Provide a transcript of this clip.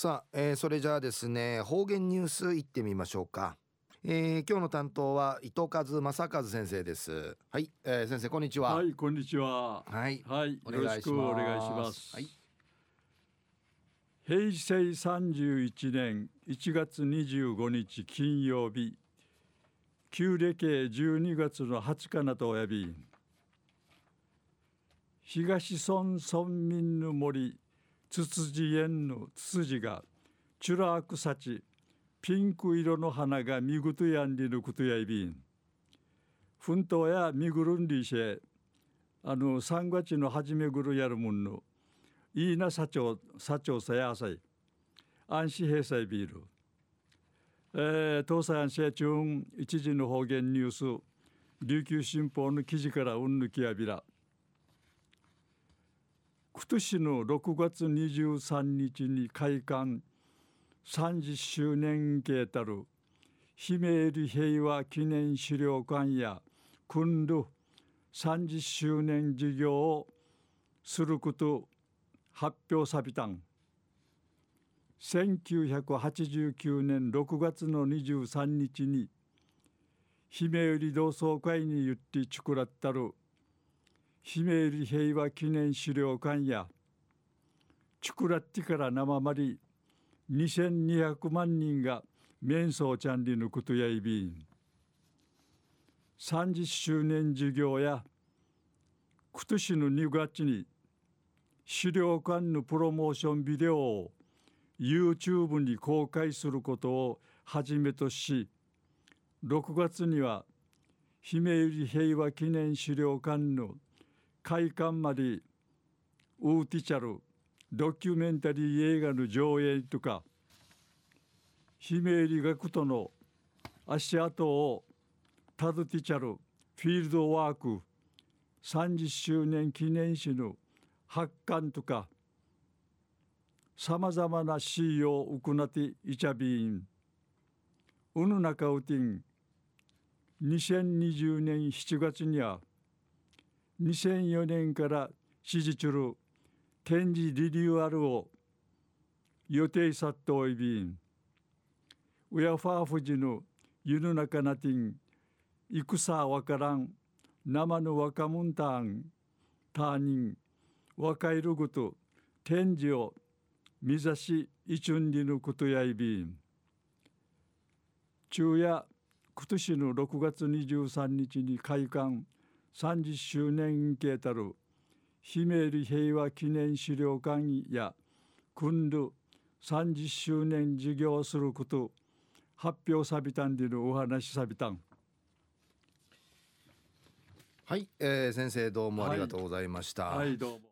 さあ、えー、それじゃあですね方言ニュースいってみましょうか、えー、今日の担当は伊藤和正和先生です。はい、えー、先生こんにちは。はいこんにちは。はいはいよろしくお願いします。はい。平成三十一年一月二十五日金曜日旧暦十二月の二十日なとおやび。東村村民の森ツツジ園のツツジがチュラークサチピンク色の花が見ぐとやんりぬことやいびん。奮闘やみぐるんりしあの三月の初めぐるやるもんのいいな社長社長さやさい。安心閉鎖ビール。えー、東西安市中一時の方言ニュース琉球新報の記事からうんぬきやびら。今年の6月23日に開館30周年計たるひめゆり平和記念資料館や訓る30周年事業をすること発表さびたん。1989年6月の23日にひめゆり同窓会に言ってちくらったるひめゆり平和記念資料館やチュクラッティから生まり2200万人が面相ちゃんりぬことやいびん。30周年事業や今年の2月に資料館のプロモーションビデオを YouTube に公開することをはじめとし6月にはひめゆり平和記念資料館の開館までウーティチャルドキュメンタリー映画の上映とかひめゆり学徒の足跡をタドティチャルフィールドワーク30周年記念誌の発刊とかさまざまなシーを行っていちゃびん。うぬなかうてん2020年7月には2004年から指示中る展示リニューアルを予定さっとおいびんウヤファーフジの世の中なてん戦わからん生の若者たん他人若いるごと展示を目指しいちゅんりぬことやいびん。昼夜今年の6月23日に開館。30周年計たるひめゆり平和記念資料館や訓る30周年事業すること発表さびたんでのお話さびたん。はい、えー、先生どうもありがとうございました、はい、はい、どうも